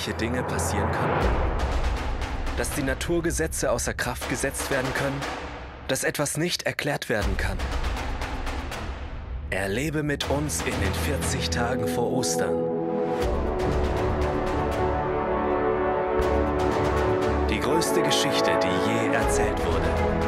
unmögliche Dinge passieren können? Dass die Naturgesetze außer Kraft gesetzt werden können? Dass etwas nicht erklärt werden kann? Erlebe mit uns in den 40 Tagen vor Ostern. Die größte Geschichte, die je erzählt wurde.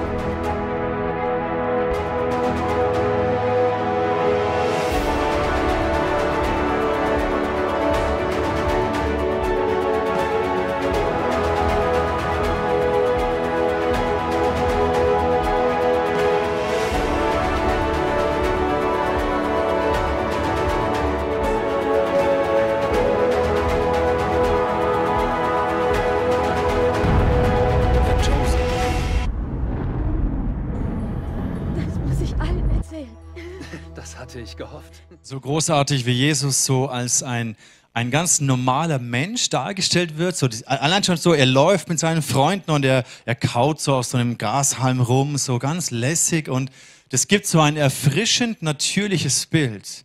So großartig wie Jesus so als ein, ein ganz normaler Mensch dargestellt wird. So, allein schon so, er läuft mit seinen Freunden und er, er kaut so auf so einem Grashalm rum, so ganz lässig. Und das gibt so ein erfrischend natürliches Bild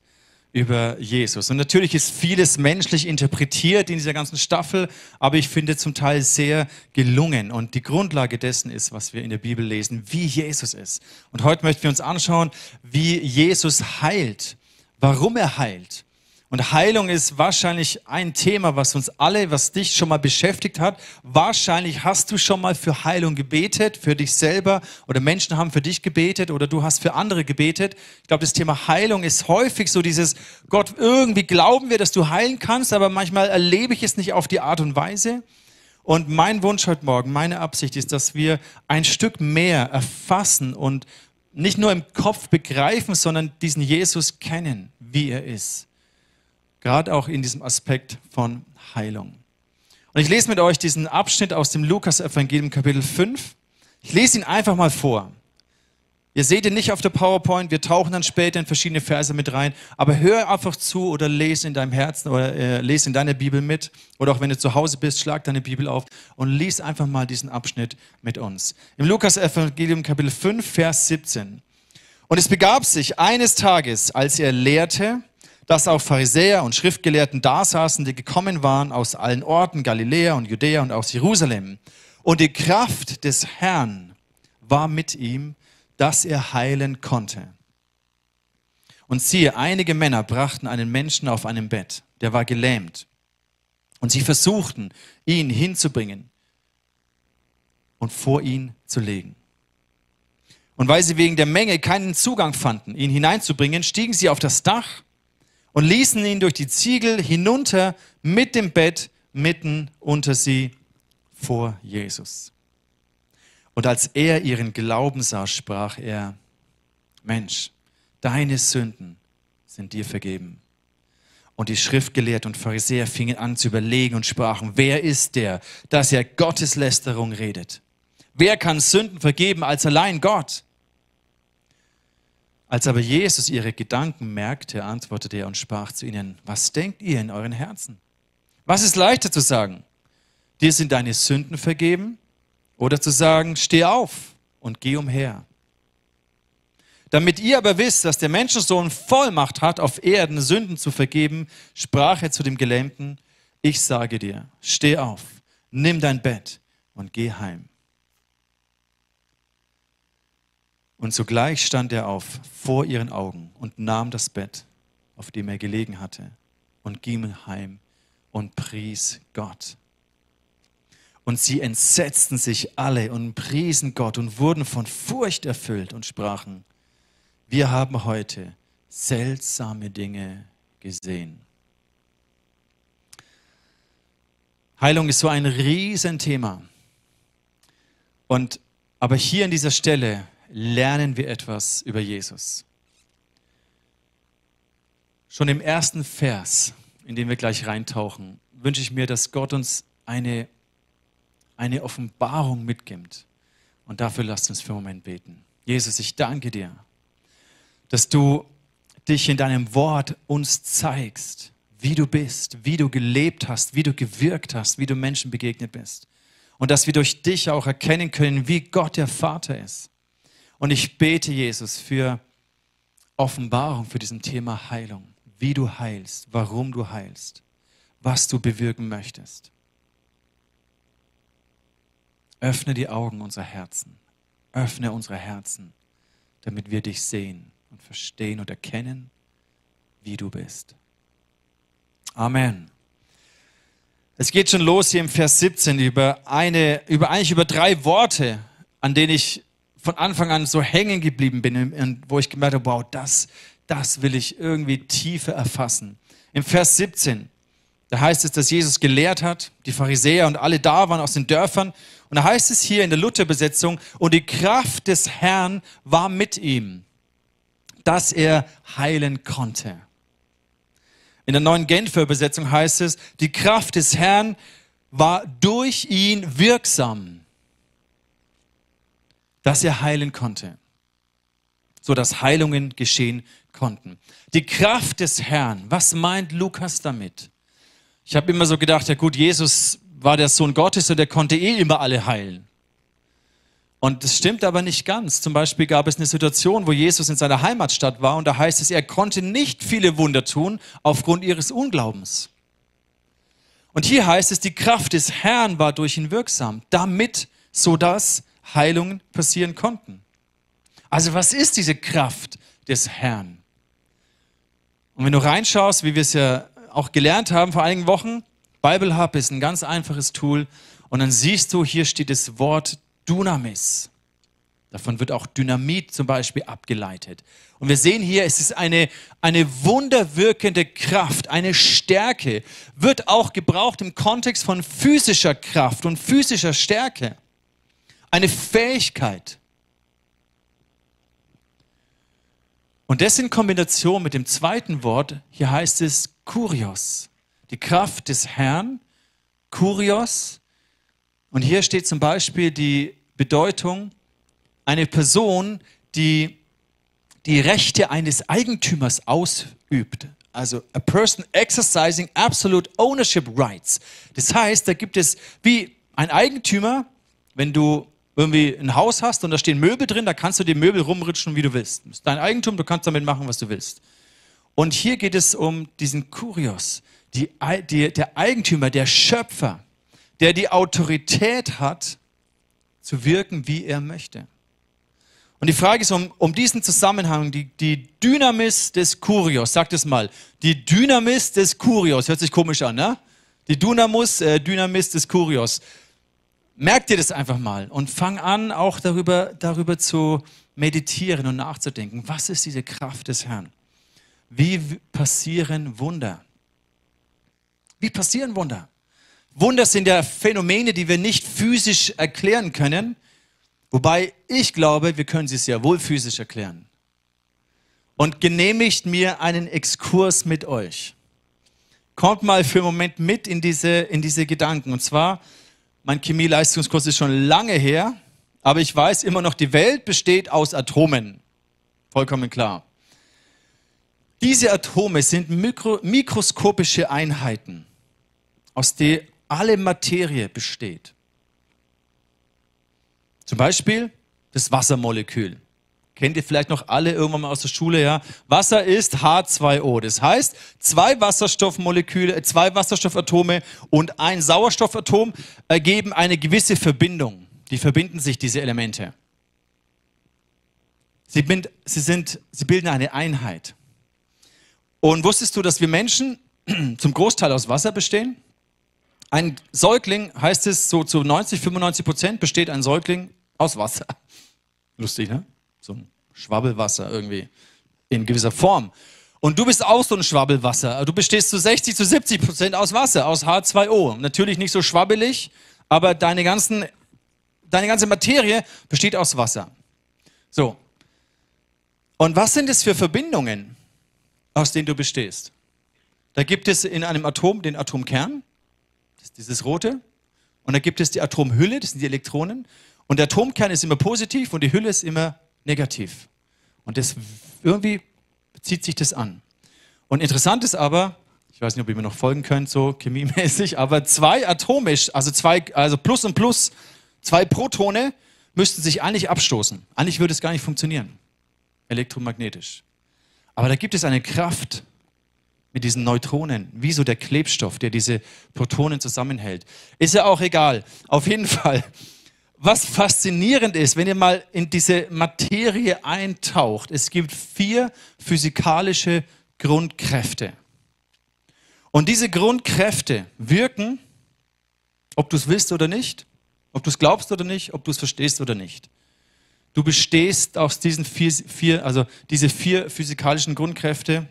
über Jesus. Und natürlich ist vieles menschlich interpretiert in dieser ganzen Staffel, aber ich finde zum Teil sehr gelungen. Und die Grundlage dessen ist, was wir in der Bibel lesen, wie Jesus ist. Und heute möchten wir uns anschauen, wie Jesus heilt, warum er heilt. Und Heilung ist wahrscheinlich ein Thema, was uns alle, was dich schon mal beschäftigt hat. Wahrscheinlich hast du schon mal für Heilung gebetet, für dich selber oder Menschen haben für dich gebetet oder du hast für andere gebetet. Ich glaube, das Thema Heilung ist häufig so dieses, Gott, irgendwie glauben wir, dass du heilen kannst, aber manchmal erlebe ich es nicht auf die Art und Weise. Und mein Wunsch heute Morgen, meine Absicht ist, dass wir ein Stück mehr erfassen und nicht nur im Kopf begreifen, sondern diesen Jesus kennen, wie er ist. Gerade auch in diesem Aspekt von Heilung. Und ich lese mit euch diesen Abschnitt aus dem Lukas-Evangelium Kapitel 5. Ich lese ihn einfach mal vor. Ihr seht ihn nicht auf der PowerPoint, wir tauchen dann später in verschiedene Verse mit rein, aber hör einfach zu oder lese in deinem Herzen oder äh, lese in deiner Bibel mit oder auch wenn du zu Hause bist, schlag deine Bibel auf und lies einfach mal diesen Abschnitt mit uns. Im Lukas-Evangelium Kapitel 5, Vers 17. Und es begab sich eines Tages, als er lehrte, dass auch Pharisäer und Schriftgelehrten da saßen, die gekommen waren aus allen Orten, Galiläa und Judäa und aus Jerusalem. Und die Kraft des Herrn war mit ihm, dass er heilen konnte. Und siehe, einige Männer brachten einen Menschen auf einem Bett, der war gelähmt. Und sie versuchten, ihn hinzubringen und vor ihn zu legen. Und weil sie wegen der Menge keinen Zugang fanden, ihn hineinzubringen, stiegen sie auf das Dach und ließen ihn durch die Ziegel hinunter mit dem Bett mitten unter sie vor Jesus. Und als er ihren Glauben sah, sprach er, Mensch, deine Sünden sind dir vergeben. Und die Schriftgelehrten und Pharisäer fingen an zu überlegen und sprachen, wer ist der, dass er Gotteslästerung redet? Wer kann Sünden vergeben als allein Gott? Als aber Jesus ihre Gedanken merkte, antwortete er und sprach zu ihnen, was denkt ihr in euren Herzen? Was ist leichter zu sagen? Dir sind deine Sünden vergeben? Oder zu sagen, steh auf und geh umher? Damit ihr aber wisst, dass der Menschensohn Vollmacht hat, auf Erden Sünden zu vergeben, sprach er zu dem Gelähmten, ich sage dir, steh auf, nimm dein Bett und geh heim. Und sogleich stand er auf vor ihren Augen und nahm das Bett, auf dem er gelegen hatte, und ging heim und pries Gott. Und sie entsetzten sich alle und priesen Gott und wurden von Furcht erfüllt und sprachen, wir haben heute seltsame Dinge gesehen. Heilung ist so ein Riesenthema. Und aber hier an dieser Stelle lernen wir etwas über Jesus. Schon im ersten Vers, in den wir gleich reintauchen, wünsche ich mir, dass Gott uns eine, eine Offenbarung mitgibt. Und dafür lasst uns für einen Moment beten. Jesus, ich danke dir, dass du dich in deinem Wort uns zeigst, wie du bist, wie du gelebt hast, wie du gewirkt hast, wie du Menschen begegnet bist. Und dass wir durch dich auch erkennen können, wie Gott der Vater ist. Und ich bete, Jesus, für Offenbarung für diesem Thema Heilung. Wie du heilst, warum du heilst, was du bewirken möchtest. Öffne die Augen unserer Herzen. Öffne unsere Herzen, damit wir dich sehen und verstehen und erkennen, wie du bist. Amen. Es geht schon los hier im Vers 17 über eine, über eigentlich über drei Worte, an denen ich von Anfang an so hängen geblieben bin und wo ich gemerkt habe, wow, das, das will ich irgendwie tiefer erfassen. Im Vers 17, da heißt es, dass Jesus gelehrt hat, die Pharisäer und alle da waren aus den Dörfern. Und da heißt es hier in der Lutherbesetzung, und die Kraft des Herrn war mit ihm, dass er heilen konnte. In der neuen Genfer Übersetzung heißt es, die Kraft des Herrn war durch ihn wirksam, dass er heilen konnte, so dass Heilungen geschehen konnten. Die Kraft des Herrn, was meint Lukas damit? Ich habe immer so gedacht, ja gut, Jesus war der Sohn Gottes und der konnte eh immer alle heilen. Und das stimmt aber nicht ganz. Zum Beispiel gab es eine Situation, wo Jesus in seiner Heimatstadt war und da heißt es, er konnte nicht viele Wunder tun aufgrund ihres Unglaubens. Und hier heißt es, die Kraft des Herrn war durch ihn wirksam, damit, sodass Heilungen passieren konnten. Also was ist diese Kraft des Herrn? Und wenn du reinschaust, wie wir es ja auch gelernt haben vor einigen Wochen, Bible Hub ist ein ganz einfaches Tool und dann siehst du, hier steht das Wort Dunamis. Davon wird auch Dynamit zum Beispiel abgeleitet. Und wir sehen hier, es ist eine, eine wunderwirkende Kraft, eine Stärke, wird auch gebraucht im Kontext von physischer Kraft und physischer Stärke. Eine Fähigkeit. Und das in Kombination mit dem zweiten Wort, hier heißt es Kurios. Die Kraft des Herrn, Kurios. Und hier steht zum Beispiel die Bedeutung, eine Person, die die Rechte eines Eigentümers ausübt. Also a person exercising absolute ownership rights. Das heißt, da gibt es wie ein Eigentümer, wenn du irgendwie ein Haus hast und da stehen Möbel drin, da kannst du die Möbel rumrutschen, wie du willst. Das ist dein Eigentum, du kannst damit machen, was du willst. Und hier geht es um diesen Kurios, die, die, der Eigentümer, der Schöpfer, der die Autorität hat, zu wirken, wie er möchte. Und die Frage ist um, um diesen Zusammenhang, die, die Dynamis des Kurios, sagt es mal, die Dynamis des Kurios, hört sich komisch an, ne? Die Dynamus, äh, Dynamis des Kurios. Merkt dir das einfach mal und fang an, auch darüber, darüber zu meditieren und nachzudenken. Was ist diese Kraft des Herrn? Wie passieren Wunder? Wie passieren Wunder? Wunder sind ja Phänomene, die wir nicht physisch erklären können, wobei ich glaube, wir können sie sehr wohl physisch erklären. Und genehmigt mir einen Exkurs mit euch. Kommt mal für einen Moment mit in diese, in diese Gedanken. Und zwar, mein Chemieleistungskurs ist schon lange her, aber ich weiß immer noch, die Welt besteht aus Atomen. Vollkommen klar. Diese Atome sind mikro, mikroskopische Einheiten, aus, der alle Materie besteht. Zum Beispiel das Wassermolekül. Kennt ihr vielleicht noch alle irgendwann mal aus der Schule, ja? Wasser ist H2O. Das heißt, zwei Wasserstoffmoleküle, äh, zwei Wasserstoffatome und ein Sauerstoffatom ergeben eine gewisse Verbindung. Die verbinden sich, diese Elemente. Sie, bind, sie, sind, sie bilden eine Einheit. Und wusstest du, dass wir Menschen zum Großteil aus Wasser bestehen? Ein Säugling, heißt es, so zu 90, 95 Prozent besteht ein Säugling aus Wasser. Lustig, ne? So ein Schwabbelwasser irgendwie in gewisser Form. Und du bist auch so ein Schwabbelwasser. Du bestehst zu 60, zu 70 Prozent aus Wasser, aus H2O. Natürlich nicht so schwabbelig, aber deine, ganzen, deine ganze Materie besteht aus Wasser. So. Und was sind es für Verbindungen, aus denen du bestehst? Da gibt es in einem Atom den Atomkern, dieses rote. Und dann gibt es die Atomhülle, das sind die Elektronen. Und der Atomkern ist immer positiv und die Hülle ist immer negativ. Und das irgendwie zieht sich das an. Und interessant ist aber, ich weiß nicht, ob ihr mir noch folgen könnt, so chemiemäßig, aber zwei Atome, also zwei, also Plus und Plus, zwei Protone müssten sich eigentlich abstoßen. Eigentlich würde es gar nicht funktionieren, elektromagnetisch. Aber da gibt es eine Kraft, mit diesen Neutronen, wie so der Klebstoff, der diese Protonen zusammenhält. Ist ja auch egal. Auf jeden Fall. Was faszinierend ist, wenn ihr mal in diese Materie eintaucht, es gibt vier physikalische Grundkräfte. Und diese Grundkräfte wirken, ob du es willst oder nicht, ob du es glaubst oder nicht, ob du es verstehst oder nicht. Du bestehst aus diesen vier, vier also diese vier physikalischen Grundkräfte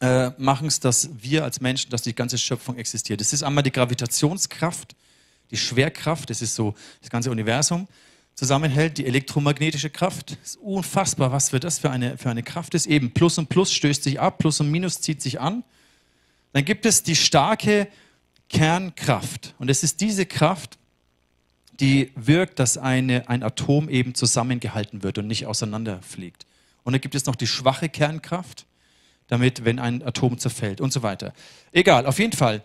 äh, machen es, dass wir als Menschen, dass die ganze Schöpfung existiert. Das ist einmal die Gravitationskraft, die Schwerkraft, das ist so das ganze Universum zusammenhält, die elektromagnetische Kraft. Das ist unfassbar, was für das für eine, für eine Kraft ist. Eben Plus und Plus stößt sich ab, Plus und Minus zieht sich an. Dann gibt es die starke Kernkraft. Und es ist diese Kraft, die wirkt, dass eine, ein Atom eben zusammengehalten wird und nicht auseinanderfliegt. Und dann gibt es noch die schwache Kernkraft, damit, wenn ein Atom zerfällt und so weiter. Egal, auf jeden Fall.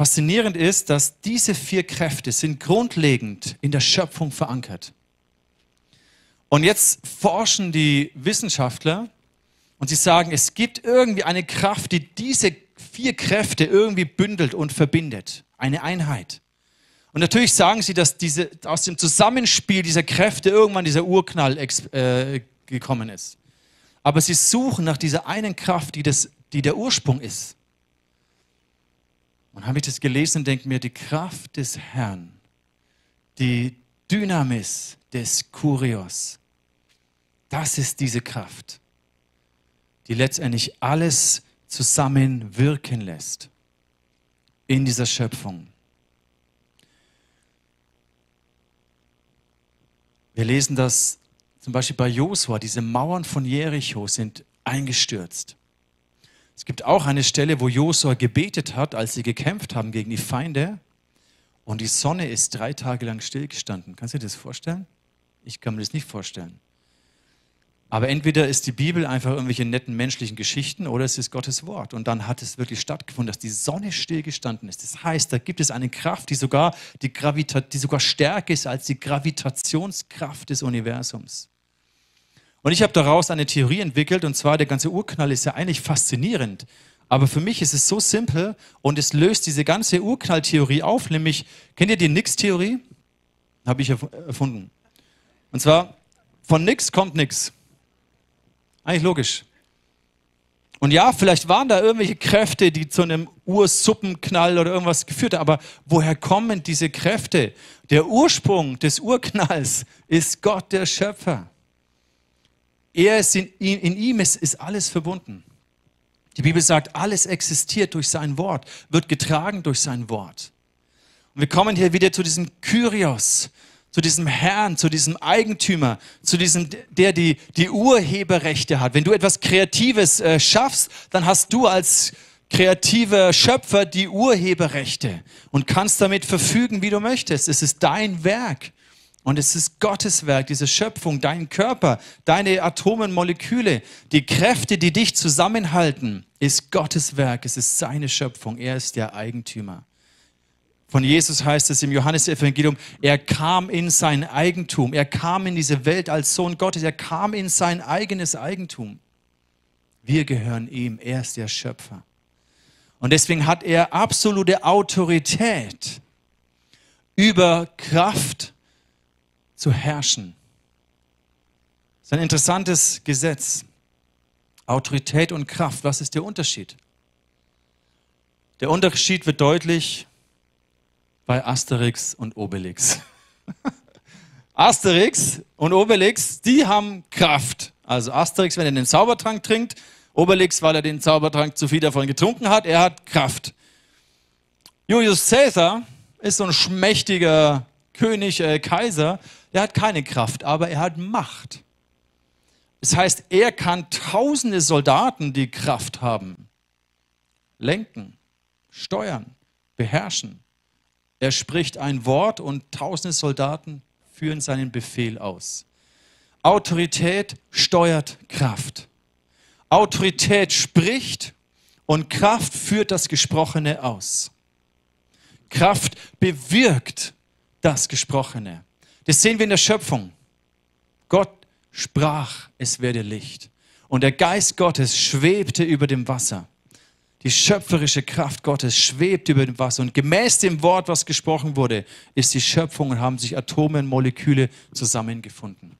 Faszinierend ist, dass diese vier Kräfte sind grundlegend in der Schöpfung verankert. Und jetzt forschen die Wissenschaftler und sie sagen, es gibt irgendwie eine Kraft, die diese vier Kräfte irgendwie bündelt und verbindet. Eine Einheit. Und natürlich sagen sie, dass diese, aus dem Zusammenspiel dieser Kräfte irgendwann dieser Urknall äh, gekommen ist. Aber sie suchen nach dieser einen Kraft, die, das, die der Ursprung ist. Und habe ich das gelesen und denke mir, die Kraft des Herrn, die Dynamis des Kurios, das ist diese Kraft, die letztendlich alles zusammenwirken lässt in dieser Schöpfung. Wir lesen das zum Beispiel bei Josua, diese Mauern von Jericho sind eingestürzt. Es gibt auch eine Stelle, wo Josua gebetet hat, als sie gekämpft haben gegen die Feinde. Und die Sonne ist drei Tage lang stillgestanden. Kannst du dir das vorstellen? Ich kann mir das nicht vorstellen. Aber entweder ist die Bibel einfach irgendwelche netten menschlichen Geschichten oder es ist Gottes Wort. Und dann hat es wirklich stattgefunden, dass die Sonne stillgestanden ist. Das heißt, da gibt es eine Kraft, die sogar, die, Gravita die sogar stärker ist als die Gravitationskraft des Universums. Und ich habe daraus eine Theorie entwickelt, und zwar der ganze Urknall ist ja eigentlich faszinierend. Aber für mich ist es so simpel und es löst diese ganze Urknalltheorie auf, nämlich, kennt ihr die Nix-Theorie? Habe ich erfunden. Und zwar, von nix kommt nix. Eigentlich logisch. Und ja, vielleicht waren da irgendwelche Kräfte, die zu einem Ursuppenknall oder irgendwas geführt haben, aber woher kommen diese Kräfte? Der Ursprung des Urknalls ist Gott, der Schöpfer. Er ist in, in ihm ist, ist alles verbunden. Die Bibel sagt, alles existiert durch sein Wort, wird getragen durch sein Wort. Und wir kommen hier wieder zu diesem Kyrios, zu diesem Herrn, zu diesem Eigentümer, zu diesem, der die, die Urheberrechte hat. Wenn du etwas Kreatives äh, schaffst, dann hast du als kreativer Schöpfer die Urheberrechte und kannst damit verfügen, wie du möchtest. Es ist dein Werk. Und es ist Gottes Werk, diese Schöpfung, dein Körper, deine Atomen, Moleküle, die Kräfte, die dich zusammenhalten, ist Gottes Werk, es ist seine Schöpfung, er ist der Eigentümer. Von Jesus heißt es im Johannesevangelium, er kam in sein Eigentum, er kam in diese Welt als Sohn Gottes, er kam in sein eigenes Eigentum. Wir gehören ihm, er ist der Schöpfer. Und deswegen hat er absolute Autorität über Kraft zu herrschen. Das ist ein interessantes Gesetz. Autorität und Kraft, was ist der Unterschied? Der Unterschied wird deutlich bei Asterix und Obelix. Asterix und Obelix, die haben Kraft. Also Asterix, wenn er den Zaubertrank trinkt, Obelix, weil er den Zaubertrank zu viel davon getrunken hat, er hat Kraft. Julius Caesar ist so ein schmächtiger König, äh, Kaiser, der hat keine Kraft, aber er hat Macht. Das heißt, er kann tausende Soldaten, die Kraft haben, lenken, steuern, beherrschen. Er spricht ein Wort und tausende Soldaten führen seinen Befehl aus. Autorität steuert Kraft. Autorität spricht und Kraft führt das Gesprochene aus. Kraft bewirkt das Gesprochene. Das sehen wir in der Schöpfung. Gott sprach, es werde Licht. Und der Geist Gottes schwebte über dem Wasser. Die schöpferische Kraft Gottes schwebt über dem Wasser und gemäß dem Wort, was gesprochen wurde, ist die Schöpfung und haben sich Atome und Moleküle zusammengefunden.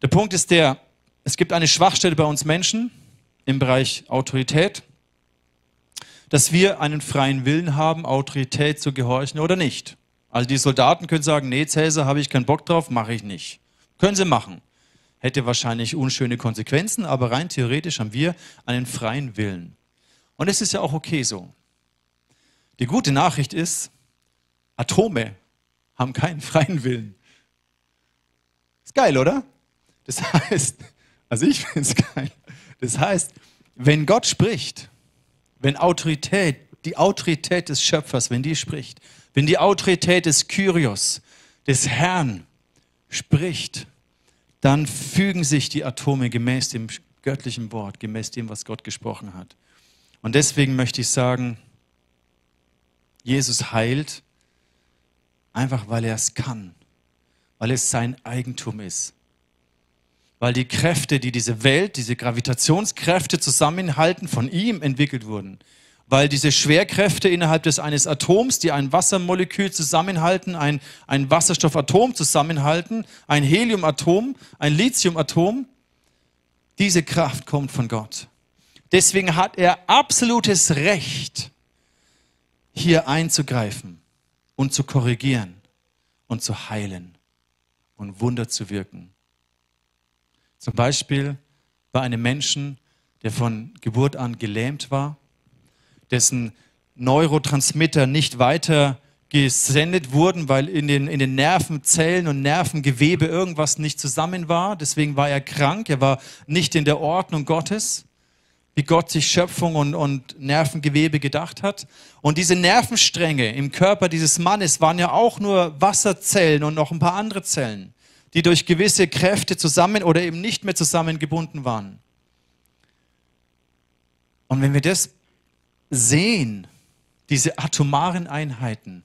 Der Punkt ist der, es gibt eine Schwachstelle bei uns Menschen im Bereich Autorität, dass wir einen freien Willen haben, Autorität zu gehorchen oder nicht. Also die Soldaten können sagen, nee, Cäsar, habe ich keinen Bock drauf, mache ich nicht. Können sie machen hätte wahrscheinlich unschöne Konsequenzen, aber rein theoretisch haben wir einen freien Willen. Und es ist ja auch okay so. Die gute Nachricht ist, Atome haben keinen freien Willen. Ist geil, oder? Das heißt, also ich finde es geil. Das heißt, wenn Gott spricht, wenn Autorität, die Autorität des Schöpfers, wenn die spricht, wenn die Autorität des Kyrios, des Herrn spricht, dann fügen sich die Atome gemäß dem göttlichen Wort, gemäß dem, was Gott gesprochen hat. Und deswegen möchte ich sagen, Jesus heilt einfach, weil er es kann, weil es sein Eigentum ist. Weil die Kräfte, die diese Welt, diese Gravitationskräfte zusammenhalten, von ihm entwickelt wurden weil diese Schwerkräfte innerhalb des eines Atoms, die ein Wassermolekül zusammenhalten, ein, ein Wasserstoffatom zusammenhalten, ein Heliumatom, ein Lithiumatom, diese Kraft kommt von Gott. Deswegen hat er absolutes Recht, hier einzugreifen und zu korrigieren und zu heilen und Wunder zu wirken. Zum Beispiel bei einem Menschen, der von Geburt an gelähmt war, dessen Neurotransmitter nicht weiter gesendet wurden, weil in den, in den Nervenzellen und Nervengewebe irgendwas nicht zusammen war. Deswegen war er krank, er war nicht in der Ordnung Gottes, wie Gott sich Schöpfung und, und Nervengewebe gedacht hat. Und diese Nervenstränge im Körper dieses Mannes waren ja auch nur Wasserzellen und noch ein paar andere Zellen, die durch gewisse Kräfte zusammen oder eben nicht mehr zusammengebunden waren. Und wenn wir das sehen, diese atomaren Einheiten,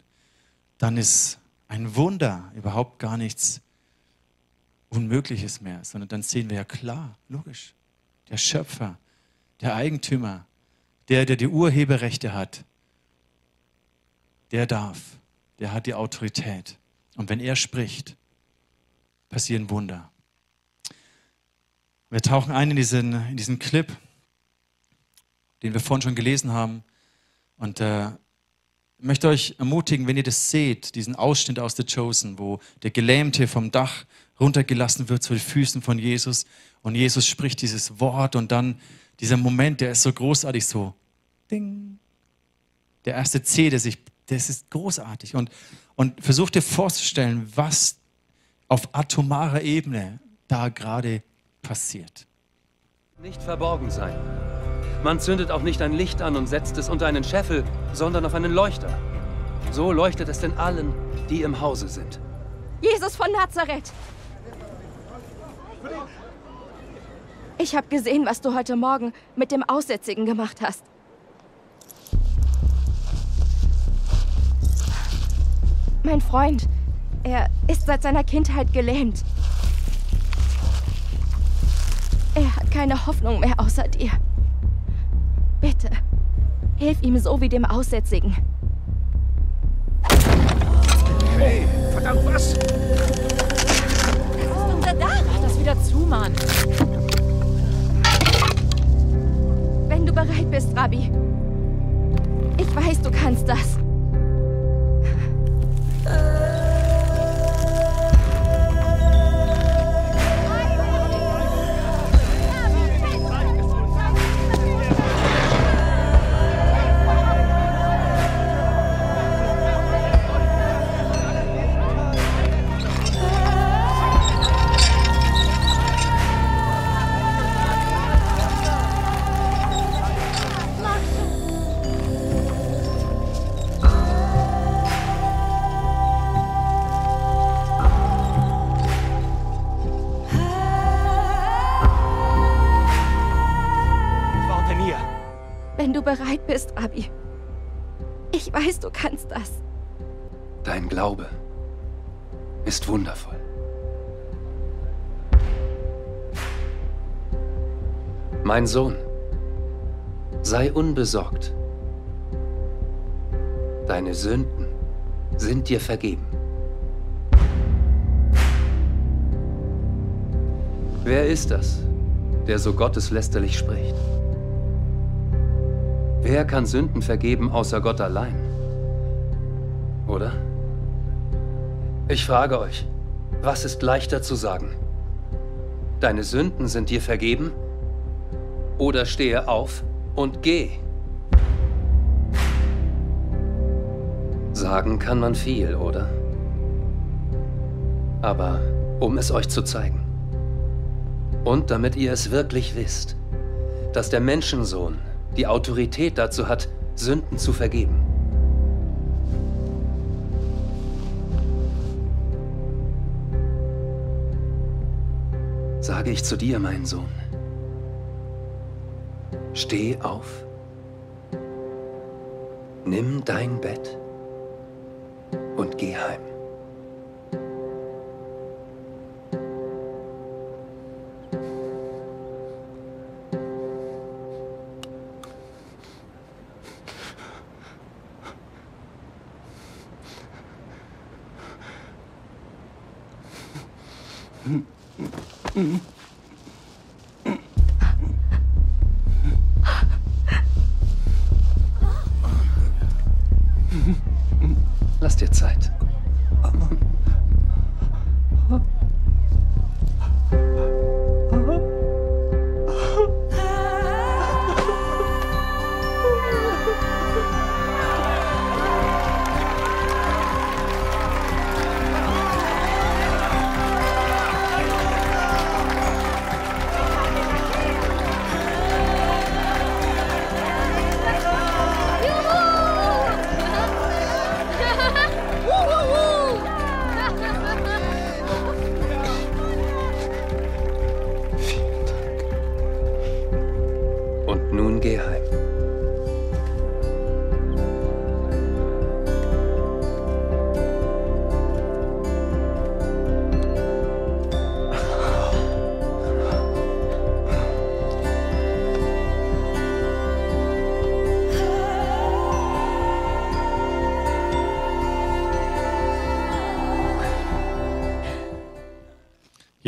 dann ist ein Wunder überhaupt gar nichts Unmögliches mehr, sondern dann sehen wir ja klar, logisch, der Schöpfer, der Eigentümer, der, der die Urheberrechte hat, der darf, der hat die Autorität. Und wenn er spricht, passieren Wunder. Wir tauchen ein in diesen, in diesen Clip den wir vorhin schon gelesen haben. Und äh, ich möchte euch ermutigen, wenn ihr das seht, diesen Ausschnitt aus The Chosen, wo der Gelähmte vom Dach runtergelassen wird zu den Füßen von Jesus und Jesus spricht dieses Wort und dann dieser Moment, der ist so großartig, so ding. Der erste C, der sich, das ist großartig. Und, und versucht dir vorzustellen, was auf atomarer Ebene da gerade passiert. Nicht verborgen sein. Man zündet auch nicht ein Licht an und setzt es unter einen Scheffel, sondern auf einen Leuchter. So leuchtet es den allen, die im Hause sind. Jesus von Nazareth! Ich habe gesehen, was du heute Morgen mit dem Aussätzigen gemacht hast. Mein Freund, er ist seit seiner Kindheit gelähmt. Er hat keine Hoffnung mehr außer dir. Hilf ihm so wie dem Aussätzigen. Hey, verdammt was? Das ist unser Dach. Mach das wieder zu, Mann. Wenn du bereit bist, Rabbi. Ich weiß, du kannst das. Worte bereit bist, Rabbi. Ich weiß, du kannst das. Dein Glaube ist wundervoll. Mein Sohn, Sei unbesorgt. Deine Sünden sind dir vergeben. Wer ist das, der so gotteslästerlich spricht? Wer kann Sünden vergeben außer Gott allein? Oder? Ich frage euch, was ist leichter zu sagen? Deine Sünden sind dir vergeben? Oder stehe auf und geh? Sagen kann man viel, oder? Aber um es euch zu zeigen. Und damit ihr es wirklich wisst, dass der Menschensohn die Autorität dazu hat, Sünden zu vergeben. Sage ich zu dir, mein Sohn, steh auf, nimm dein Bett und geh heim.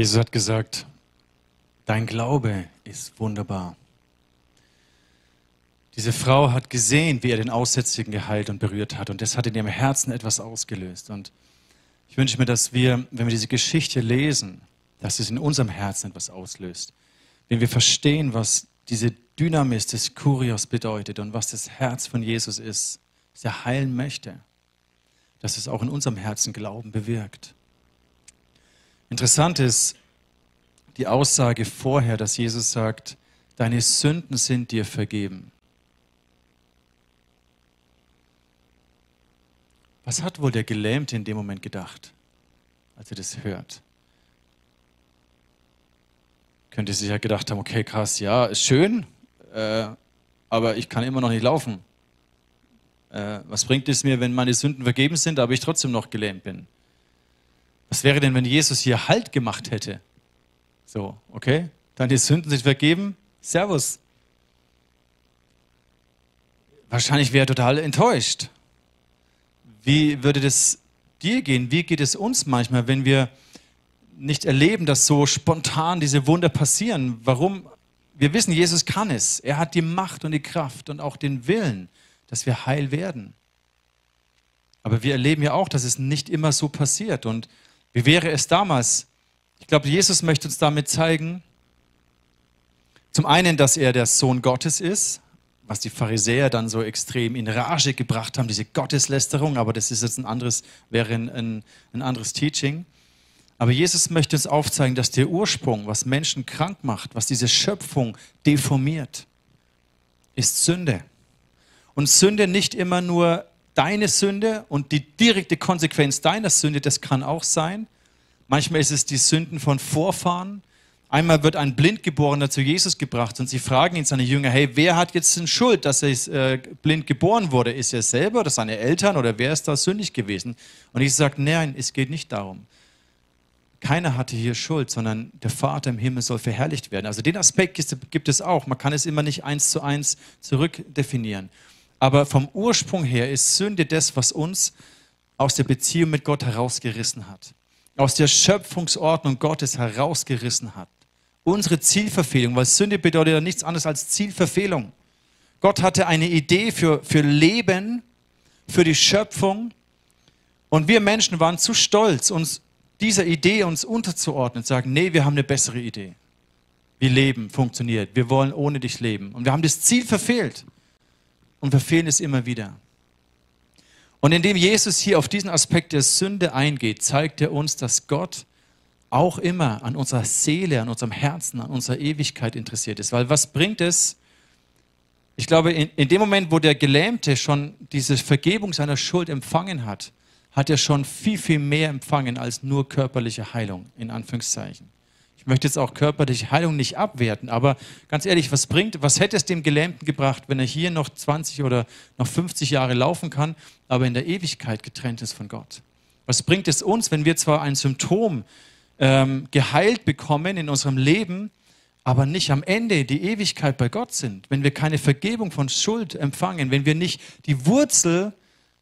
Jesus hat gesagt, dein Glaube ist wunderbar. Diese Frau hat gesehen, wie er den Aussätzigen geheilt und berührt hat. Und das hat in ihrem Herzen etwas ausgelöst. Und ich wünsche mir, dass wir, wenn wir diese Geschichte lesen, dass es in unserem Herzen etwas auslöst. Wenn wir verstehen, was diese Dynamis des Kurios bedeutet und was das Herz von Jesus ist, dass er heilen möchte, dass es auch in unserem Herzen Glauben bewirkt. Interessant ist die Aussage vorher, dass Jesus sagt, deine Sünden sind dir vergeben. Was hat wohl der Gelähmte in dem Moment gedacht, als er das hört? Könnte sich ja gedacht haben, okay, krass, ja, ist schön, äh, aber ich kann immer noch nicht laufen. Äh, was bringt es mir, wenn meine Sünden vergeben sind, aber ich trotzdem noch gelähmt bin? Was wäre denn, wenn Jesus hier Halt gemacht hätte? So, okay, deine Sünden sind vergeben, Servus. Wahrscheinlich wäre er total enttäuscht. Wie würde das dir gehen? Wie geht es uns manchmal, wenn wir nicht erleben, dass so spontan diese Wunder passieren? Warum? Wir wissen, Jesus kann es. Er hat die Macht und die Kraft und auch den Willen, dass wir heil werden. Aber wir erleben ja auch, dass es nicht immer so passiert. Und wie wäre es damals? Ich glaube, Jesus möchte uns damit zeigen, zum einen, dass er der Sohn Gottes ist, was die Pharisäer dann so extrem in Rage gebracht haben, diese Gotteslästerung, aber das ist jetzt ein anderes, wäre ein, ein anderes Teaching. Aber Jesus möchte uns aufzeigen, dass der Ursprung, was Menschen krank macht, was diese Schöpfung deformiert, ist Sünde. Und Sünde nicht immer nur deine Sünde und die direkte Konsequenz deiner Sünde, das kann auch sein. Manchmal ist es die Sünden von Vorfahren. Einmal wird ein Blindgeborener zu Jesus gebracht und sie fragen ihn, seine Jünger, hey, wer hat jetzt denn Schuld, dass er äh, blind geboren wurde? Ist er selber oder seine Eltern oder wer ist da sündig gewesen? Und ich sage, nein, es geht nicht darum. keiner hatte hier Schuld, sondern der Vater im Himmel soll verherrlicht werden. Also den Aspekt gibt es auch. Man kann es immer nicht eins zu eins zurückdefinieren. Aber vom Ursprung her ist Sünde das, was uns aus der Beziehung mit Gott herausgerissen hat. Aus der Schöpfungsordnung Gottes herausgerissen hat. Unsere Zielverfehlung, weil Sünde bedeutet ja nichts anderes als Zielverfehlung. Gott hatte eine Idee für, für Leben, für die Schöpfung. Und wir Menschen waren zu stolz, uns dieser Idee uns unterzuordnen, sagen, nee, wir haben eine bessere Idee. Wie Leben funktioniert. Wir wollen ohne dich leben. Und wir haben das Ziel verfehlt. Und verfehlen es immer wieder. Und indem Jesus hier auf diesen Aspekt der Sünde eingeht, zeigt er uns, dass Gott auch immer an unserer Seele, an unserem Herzen, an unserer Ewigkeit interessiert ist. Weil was bringt es, ich glaube, in, in dem Moment, wo der Gelähmte schon diese Vergebung seiner Schuld empfangen hat, hat er schon viel, viel mehr empfangen als nur körperliche Heilung, in Anführungszeichen. Ich möchte jetzt auch körperliche Heilung nicht abwerten, aber ganz ehrlich, was bringt, was hätte es dem Gelähmten gebracht, wenn er hier noch 20 oder noch 50 Jahre laufen kann, aber in der Ewigkeit getrennt ist von Gott? Was bringt es uns, wenn wir zwar ein Symptom ähm, geheilt bekommen in unserem Leben, aber nicht am Ende die Ewigkeit bei Gott sind, wenn wir keine Vergebung von Schuld empfangen, wenn wir nicht die Wurzel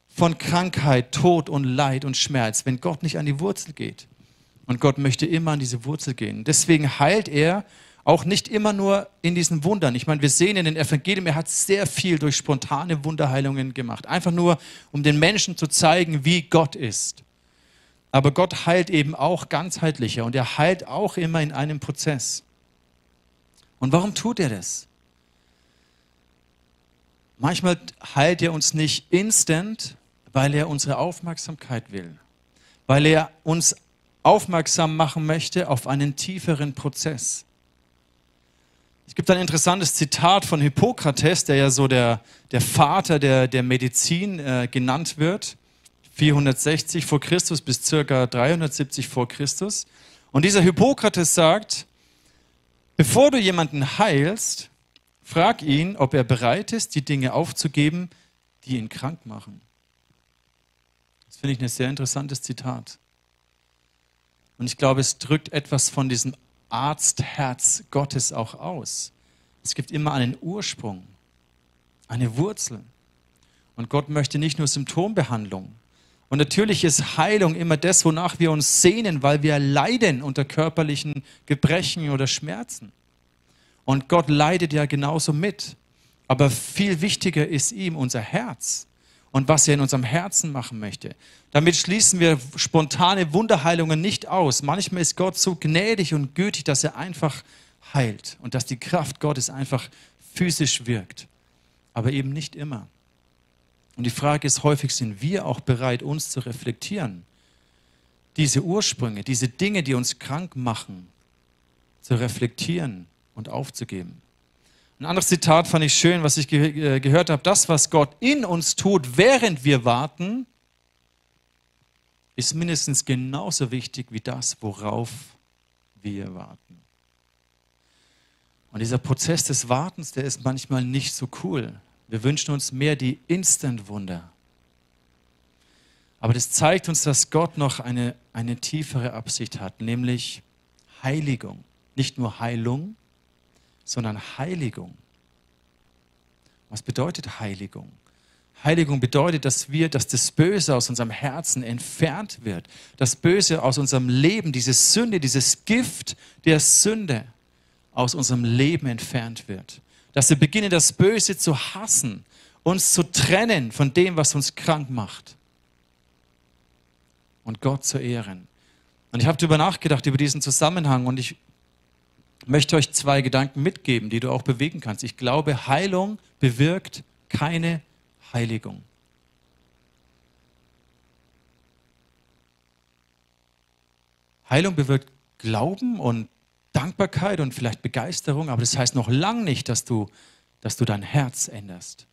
von Krankheit, Tod und Leid und Schmerz, wenn Gott nicht an die Wurzel geht. Und Gott möchte immer an diese Wurzel gehen. Deswegen heilt er auch nicht immer nur in diesen Wundern. Ich meine, wir sehen in den Evangelien, er hat sehr viel durch spontane Wunderheilungen gemacht. Einfach nur, um den Menschen zu zeigen, wie Gott ist. Aber Gott heilt eben auch ganzheitlicher und er heilt auch immer in einem Prozess. Und warum tut er das? Manchmal heilt er uns nicht instant, weil er unsere Aufmerksamkeit will, weil er uns aufmerksam machen möchte auf einen tieferen Prozess. Es gibt ein interessantes Zitat von Hippokrates, der ja so der, der Vater der, der Medizin äh, genannt wird, 460 vor Christus bis circa 370 vor Christus. Und dieser Hippokrates sagt, Bevor du jemanden heilst, frag ihn, ob er bereit ist, die Dinge aufzugeben, die ihn krank machen. Das finde ich ein sehr interessantes Zitat. Und ich glaube, es drückt etwas von diesem Arztherz Gottes auch aus. Es gibt immer einen Ursprung, eine Wurzel. Und Gott möchte nicht nur Symptombehandlung, und natürlich ist Heilung immer das, wonach wir uns sehnen, weil wir leiden unter körperlichen Gebrechen oder Schmerzen. Und Gott leidet ja genauso mit. Aber viel wichtiger ist ihm unser Herz und was er in unserem Herzen machen möchte. Damit schließen wir spontane Wunderheilungen nicht aus. Manchmal ist Gott so gnädig und gütig, dass er einfach heilt und dass die Kraft Gottes einfach physisch wirkt. Aber eben nicht immer. Und die Frage ist häufig, sind wir auch bereit, uns zu reflektieren? Diese Ursprünge, diese Dinge, die uns krank machen, zu reflektieren und aufzugeben. Ein anderes Zitat fand ich schön, was ich ge äh, gehört habe. Das, was Gott in uns tut, während wir warten, ist mindestens genauso wichtig wie das, worauf wir warten. Und dieser Prozess des Wartens, der ist manchmal nicht so cool. Wir wünschen uns mehr die Instant-Wunder. Aber das zeigt uns, dass Gott noch eine, eine tiefere Absicht hat, nämlich Heiligung. Nicht nur Heilung, sondern Heiligung. Was bedeutet Heiligung? Heiligung bedeutet, dass wir, dass das Böse aus unserem Herzen entfernt wird. Das Böse aus unserem Leben, diese Sünde, dieses Gift der Sünde aus unserem Leben entfernt wird dass wir beginnen, das Böse zu hassen, uns zu trennen von dem, was uns krank macht und Gott zu ehren. Und ich habe darüber nachgedacht, über diesen Zusammenhang und ich möchte euch zwei Gedanken mitgeben, die du auch bewegen kannst. Ich glaube, Heilung bewirkt keine Heiligung. Heilung bewirkt Glauben und Dankbarkeit und vielleicht Begeisterung, aber das heißt noch lange nicht, dass du, dass du dein Herz änderst.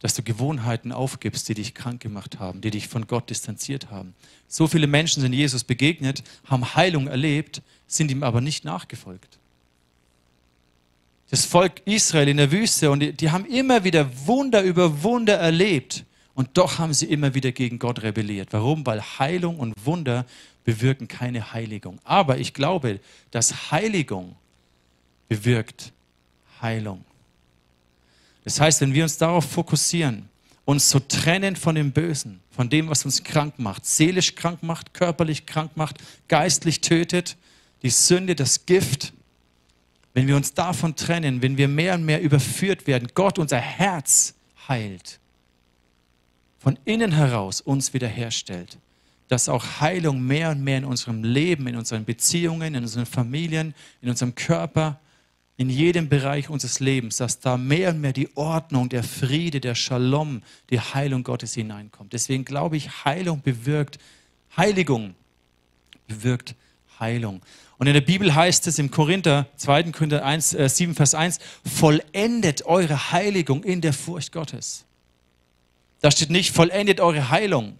Dass du Gewohnheiten aufgibst, die dich krank gemacht haben, die dich von Gott distanziert haben. So viele Menschen sind Jesus begegnet, haben Heilung erlebt, sind ihm aber nicht nachgefolgt. Das Volk Israel in der Wüste und die, die haben immer wieder Wunder über Wunder erlebt Und doch haben sie immer wieder gegen Gott rebelliert. Warum? Weil Heilung und Wunder bewirken keine Heiligung. Aber ich glaube, dass Heiligung bewirkt Heilung. Das heißt, wenn wir uns darauf fokussieren, uns zu trennen von dem Bösen, von dem, was uns krank macht, seelisch krank macht, körperlich krank macht, geistlich tötet, die Sünde, das Gift, wenn wir uns davon trennen, wenn wir mehr und mehr überführt werden, Gott unser Herz heilt, von innen heraus uns wiederherstellt, dass auch Heilung mehr und mehr in unserem Leben, in unseren Beziehungen, in unseren Familien, in unserem Körper, in jedem Bereich unseres Lebens, dass da mehr und mehr die Ordnung, der Friede, der Shalom, die Heilung Gottes hineinkommt. Deswegen glaube ich, Heilung bewirkt, Heiligung bewirkt Heilung. Und in der Bibel heißt es im Korinther, 2. Korinther 1, äh, 7, Vers 1, vollendet eure Heiligung in der Furcht Gottes. Da steht nicht, vollendet eure Heilung,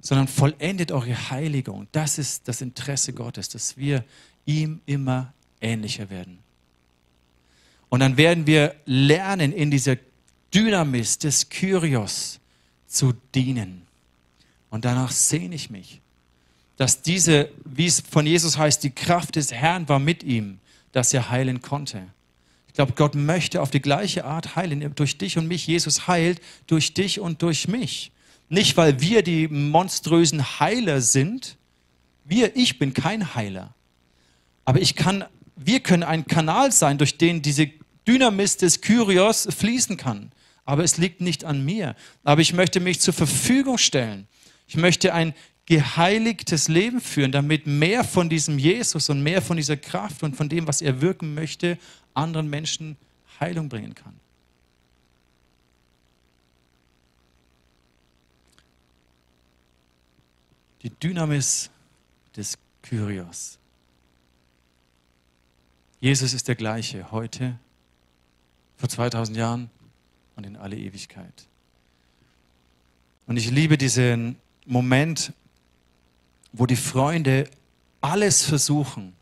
sondern vollendet eure Heiligung. Das ist das Interesse Gottes, dass wir ihm immer ähnlicher werden. Und dann werden wir lernen, in dieser Dynamis des Kyrios zu dienen. Und danach sehne ich mich dass diese, wie es von Jesus heißt, die Kraft des Herrn war mit ihm, dass er heilen konnte. Ich glaube, Gott möchte auf die gleiche Art heilen. Durch dich und mich. Jesus heilt durch dich und durch mich. Nicht, weil wir die monströsen Heiler sind. Wir, ich bin kein Heiler. Aber ich kann, wir können ein Kanal sein, durch den diese Dynamis des Kyrios fließen kann. Aber es liegt nicht an mir. Aber ich möchte mich zur Verfügung stellen. Ich möchte ein geheiligtes Leben führen, damit mehr von diesem Jesus und mehr von dieser Kraft und von dem, was er wirken möchte, anderen Menschen Heilung bringen kann. Die Dynamis des Kyrios. Jesus ist der gleiche heute, vor 2000 Jahren und in alle Ewigkeit. Und ich liebe diesen Moment, wo die Freunde alles versuchen,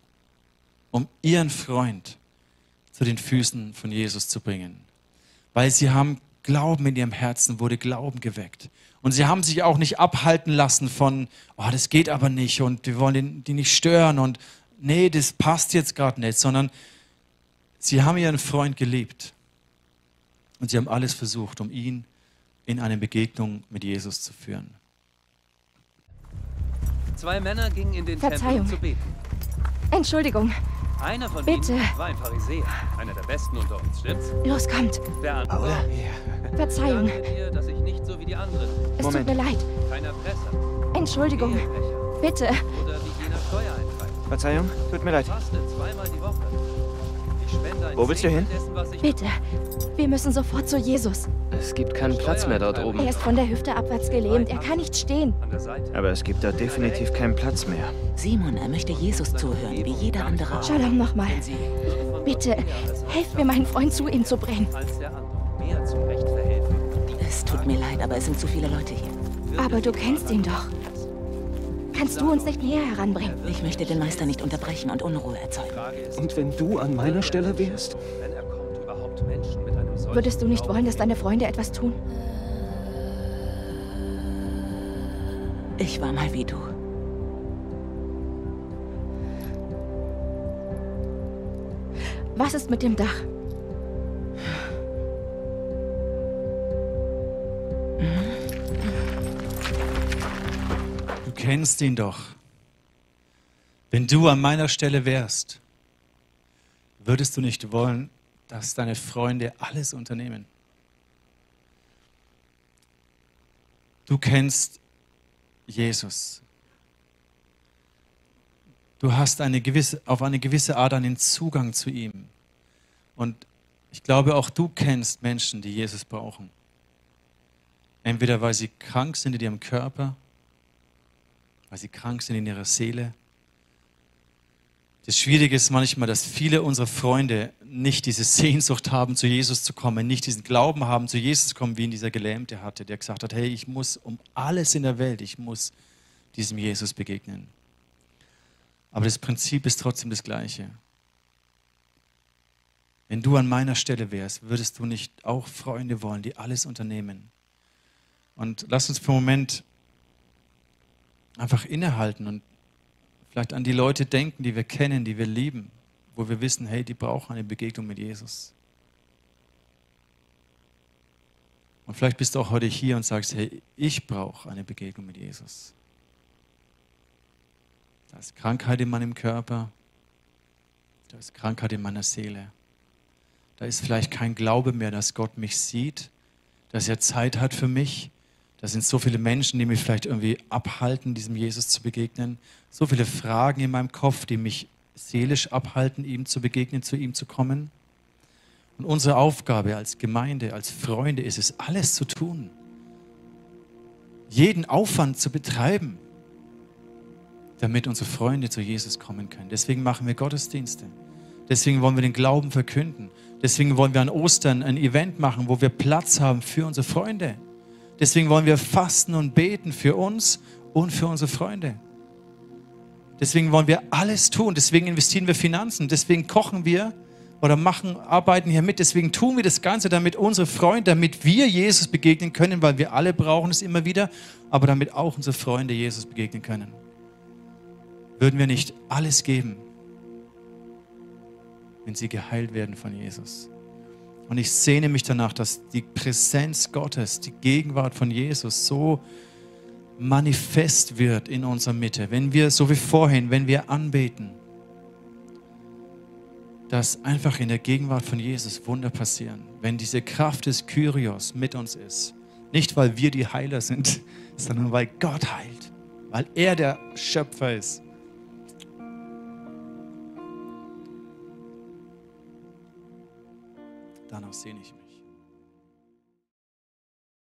um ihren Freund zu den Füßen von Jesus zu bringen. Weil sie haben Glauben in ihrem Herzen, wurde Glauben geweckt. Und sie haben sich auch nicht abhalten lassen von, oh, das geht aber nicht und wir wollen die nicht stören und nee, das passt jetzt gerade nicht, sondern sie haben ihren Freund geliebt. Und sie haben alles versucht, um ihn in eine Begegnung mit Jesus zu führen. Zwei Männer gingen in den Verzeihung. Tempel um zu beten. Entschuldigung. Einer von Bitte. ihnen war ein Pharisäer, einer der besten unter uns, stimmt's? Los, kommt. Der andere. Verzeihung. Sagen wir dir, dass ich nicht so wie die anderen, Es tut mir leid. kein Erpresser, Entschuldigung. Bitte. oder wie jener Steuereintreiber. Verzeihung, tut mir leid. Faste zweimal die Woche. Wo willst du hin? Bitte. Wir müssen sofort zu Jesus. Es gibt keinen Platz mehr dort oben. Er ist von der Hüfte abwärts gelähmt. Er kann nicht stehen. Aber es gibt da definitiv keinen Platz mehr. Simon, er möchte Jesus zuhören, wie jeder andere auch. Shalom nochmal. Bitte, helft mir, meinen Freund zu ihm zu bringen. Es tut mir leid, aber es sind zu viele Leute hier. Aber du kennst ihn doch. Kannst du uns nicht näher heranbringen? Ich möchte den Meister nicht unterbrechen und Unruhe erzeugen. Und wenn du an meiner Stelle wärst? Würdest du nicht wollen, dass deine Freunde etwas tun? Ich war mal wie du. Was ist mit dem Dach? Kennst ihn doch. Wenn du an meiner Stelle wärst, würdest du nicht wollen, dass deine Freunde alles unternehmen. Du kennst Jesus. Du hast eine gewisse, auf eine gewisse Art einen Zugang zu ihm. Und ich glaube, auch du kennst Menschen, die Jesus brauchen. Entweder weil sie krank sind in ihrem Körper, weil sie krank sind in ihrer Seele. Das Schwierige ist manchmal, dass viele unserer Freunde nicht diese Sehnsucht haben, zu Jesus zu kommen, nicht diesen Glauben haben, zu Jesus zu kommen, wie ihn dieser Gelähmte hatte, der gesagt hat, hey, ich muss um alles in der Welt, ich muss diesem Jesus begegnen. Aber das Prinzip ist trotzdem das gleiche. Wenn du an meiner Stelle wärst, würdest du nicht auch Freunde wollen, die alles unternehmen, Und lass uns für einen Moment einfach innehalten und vielleicht an die Leute denken, die wir kennen, die wir lieben, wo wir wissen, hey, die brauchen eine Begegnung mit Jesus. Und vielleicht bist du auch heute hier und sagst, hey, ich brauche eine Begegnung mit Jesus. Da ist Krankheit in meinem Körper, da ist Krankheit in meiner Seele. Da ist vielleicht kein Glaube mehr, dass Gott mich sieht, dass er Zeit hat für mich. Da sind so viele Menschen, die mich vielleicht irgendwie abhalten, diesem Jesus zu begegnen. So viele Fragen in meinem Kopf, die mich seelisch abhalten, ihm zu begegnen, zu ihm zu kommen. Und unsere Aufgabe als Gemeinde, als Freunde ist es, alles zu tun. Jeden Aufwand zu betreiben, damit unsere Freunde zu Jesus kommen können. Deswegen machen wir Gottesdienste. Deswegen wollen wir den Glauben verkünden. Deswegen wollen wir an Ostern ein Event machen, wo wir Platz haben für unsere Freunde. Deswegen wollen wir fasten und beten für uns und für unsere Freunde. Deswegen wollen wir alles tun. Deswegen investieren wir Finanzen. Deswegen kochen wir oder machen, arbeiten hier mit. Deswegen tun wir das Ganze, damit unsere Freunde, damit wir Jesus begegnen können, weil wir alle brauchen es immer wieder, aber damit auch unsere Freunde Jesus begegnen können würden wir nicht alles geben, wenn sie geheilt werden von Jesus. Und ich sehne mich danach, dass die Präsenz Gottes, die Gegenwart von Jesus so manifest wird in unserer Mitte. Wenn wir, so wie vorhin, wenn wir anbeten, dass einfach in der Gegenwart von Jesus Wunder passieren. Wenn diese Kraft des Kyrios mit uns ist. Nicht, weil wir die Heiler sind, sondern weil Gott heilt. Weil er der Schöpfer ist. Danach sehne ich mich.